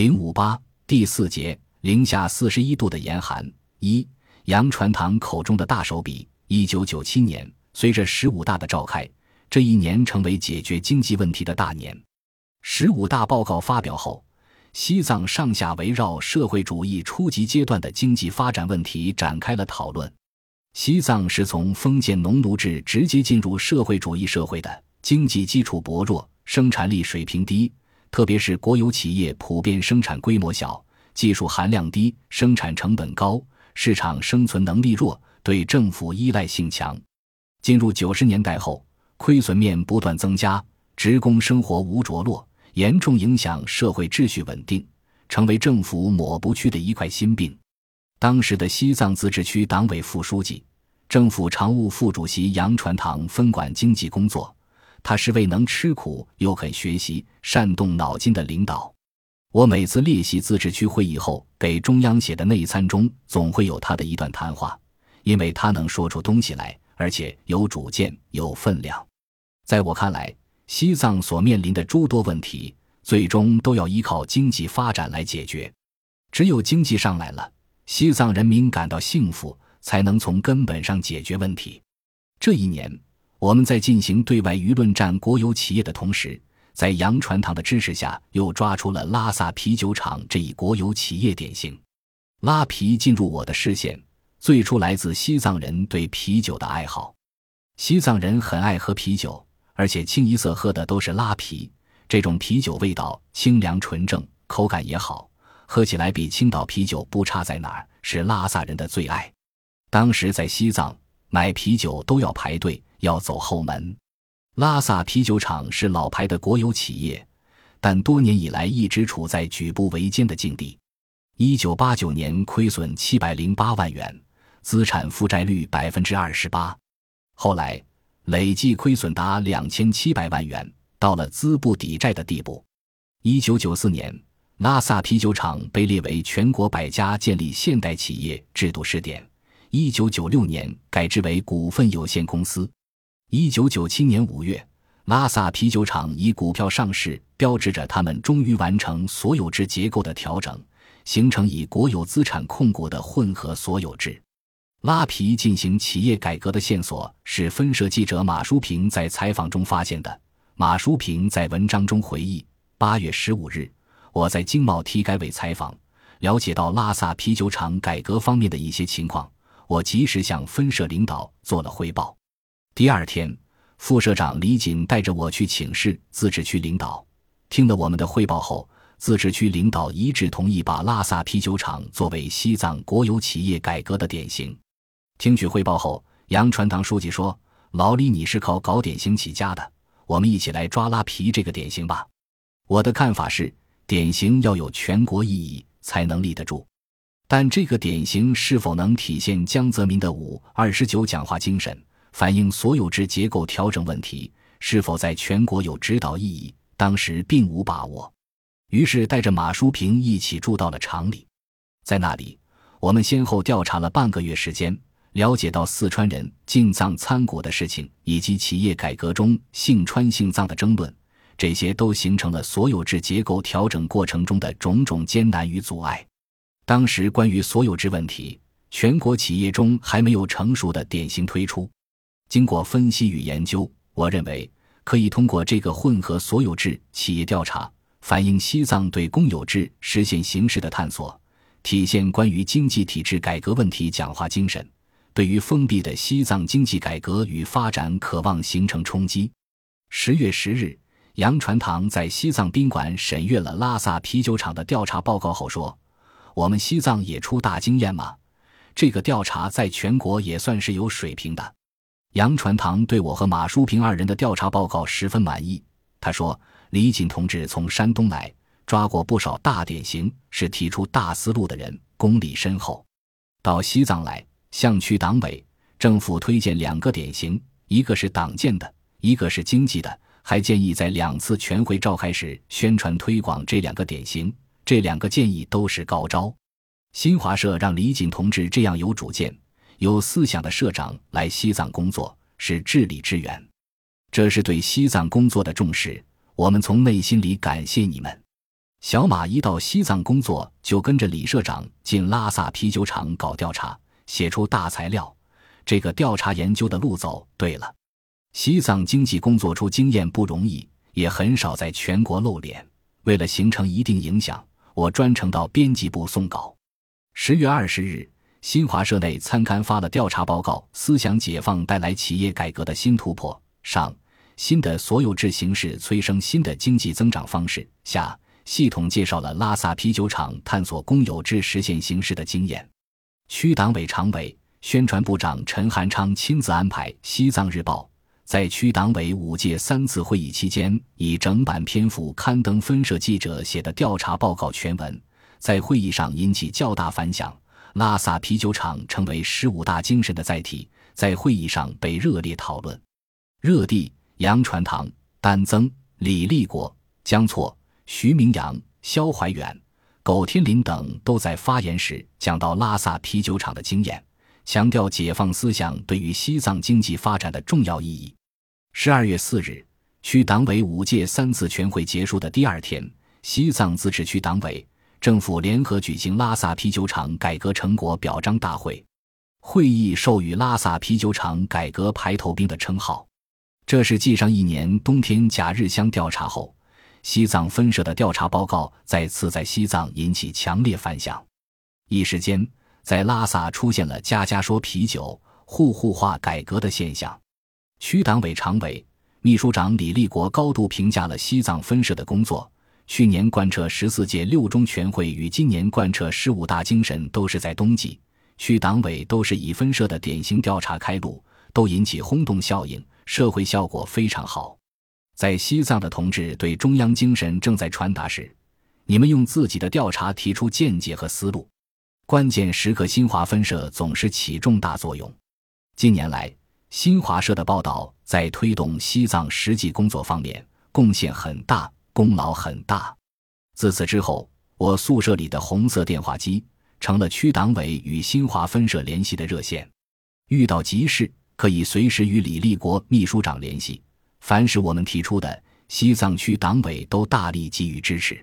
零五八第四节，零下四十一度的严寒。一杨传堂口中的大手笔。一九九七年，随着十五大的召开，这一年成为解决经济问题的大年。十五大报告发表后，西藏上下围绕社会主义初级阶段的经济发展问题展开了讨论。西藏是从封建农奴制直接进入社会主义社会的，经济基础薄弱，生产力水平低。特别是国有企业普遍生产规模小，技术含量低，生产成本高，市场生存能力弱，对政府依赖性强。进入九十年代后，亏损面不断增加，职工生活无着落，严重影响社会秩序稳定，成为政府抹不去的一块心病。当时的西藏自治区党委副书记、政府常务副主席杨传堂分管经济工作。他是位能吃苦又肯学习、善动脑筋的领导。我每次列席自治区会议后给中央写的内参中，总会有他的一段谈话，因为他能说出东西来，而且有主见、有分量。在我看来，西藏所面临的诸多问题，最终都要依靠经济发展来解决。只有经济上来了，西藏人民感到幸福，才能从根本上解决问题。这一年。我们在进行对外舆论战国有企业的同时，在杨传堂的支持下，又抓出了拉萨啤酒厂这一国有企业典型。拉啤进入我的视线，最初来自西藏人对啤酒的爱好。西藏人很爱喝啤酒，而且清一色喝的都是拉啤。这种啤酒味道清凉纯正，口感也好，喝起来比青岛啤酒不差在哪儿，是拉萨人的最爱。当时在西藏买啤酒都要排队。要走后门，拉萨啤酒厂是老牌的国有企业，但多年以来一直处在举步维艰的境地。一九八九年亏损七百零八万元，资产负债率百分之二十八，后来累计亏损达两千七百万元，到了资不抵债的地步。一九九四年，拉萨啤酒厂被列为全国百家建立现代企业制度试点，一九九六年改制为股份有限公司。一九九七年五月，拉萨啤酒厂以股票上市，标志着他们终于完成所有制结构的调整，形成以国有资产控股的混合所有制。拉皮进行企业改革的线索是分社记者马淑平在采访中发现的。马淑平在文章中回忆：八月十五日，我在经贸体改委采访，了解到拉萨啤酒厂改革方面的一些情况，我及时向分社领导做了汇报。第二天，副社长李锦带着我去请示自治区领导。听了我们的汇报后，自治区领导一致同意把拉萨啤酒厂作为西藏国有企业改革的典型。听取汇报后，杨传堂书记说：“老李，你是靠搞典型起家的，我们一起来抓拉皮这个典型吧。”我的看法是，典型要有全国意义才能立得住，但这个典型是否能体现江泽民的五二十九讲话精神？反映所有制结构调整问题是否在全国有指导意义，当时并无把握。于是带着马淑平一起住到了厂里，在那里，我们先后调查了半个月时间，了解到四川人进藏参股的事情，以及企业改革中姓川姓藏的争论，这些都形成了所有制结构调整过程中的种种艰难与阻碍。当时关于所有制问题，全国企业中还没有成熟的典型推出。经过分析与研究，我认为可以通过这个混合所有制企业调查，反映西藏对公有制实现形式的探索，体现关于经济体制改革问题讲话精神，对于封闭的西藏经济改革与发展渴望形成冲击。十月十日，杨传堂在西藏宾馆审阅了拉萨啤酒厂的调查报告后说：“我们西藏也出大经验吗？这个调查在全国也算是有水平的。”杨传堂对我和马淑平二人的调查报告十分满意。他说：“李锦同志从山东来，抓过不少大典型，是提出大思路的人，功力深厚。到西藏来，向区党委、政府推荐两个典型，一个是党建的，一个是经济的，还建议在两次全会召开时宣传推广这两个典型。这两个建议都是高招。新华社让李锦同志这样有主见。”有思想的社长来西藏工作是智力之源，这是对西藏工作的重视。我们从内心里感谢你们。小马一到西藏工作，就跟着李社长进拉萨啤酒厂搞调查，写出大材料。这个调查研究的路走对了。西藏经济工作出经验不容易，也很少在全国露脸。为了形成一定影响，我专程到编辑部送稿。十月二十日，新华社内参刊发了调查报告《思想解放带来企业改革的新突破》。上，新的所有制形式催生新的经济增长方式。下，系统介绍了拉萨啤酒厂探索公有制实现形式的经验。区党委常委、宣传部长陈汉昌亲自安排《西藏日报》在区党委五届三次会议期间，以整版篇幅刊登分社记者写的调查报告全文，在会议上引起较大反响。拉萨啤酒厂成为十五大精神的载体，在会议上被热烈讨论。热地、杨传堂、丹增、李立国、江措、徐明阳、肖怀远、苟天林等都在发言时讲到拉萨啤酒厂的经验，强调解放思想对于西藏经济发展的重要意义。十二月四日，区党委五届三次全会结束的第二天，西藏自治区党委、政府联合举行拉萨啤酒厂改革成果表彰大会，会议授予拉萨啤酒厂改革排头兵的称号。这是继上一年冬天假日乡调查后，西藏分社的调查报告再次在西藏引起强烈反响。一时间，在拉萨出现了家家说啤酒、户户化改革的现象。区党委常委、秘书长李立国高度评价了西藏分社的工作。去年贯彻十四届六中全会与今年贯彻十五大精神都是在冬季，区党委都是以分社的典型调查开路，都引起轰动效应。社会效果非常好，在西藏的同志对中央精神正在传达时，你们用自己的调查提出见解和思路，关键时刻新华分社总是起重大作用。近年来，新华社的报道在推动西藏实际工作方面贡献很大，功劳很大。自此之后，我宿舍里的红色电话机成了区党委与新华分社联系的热线，遇到急事。可以随时与李立国秘书长联系，凡是我们提出的，西藏区党委都大力给予支持。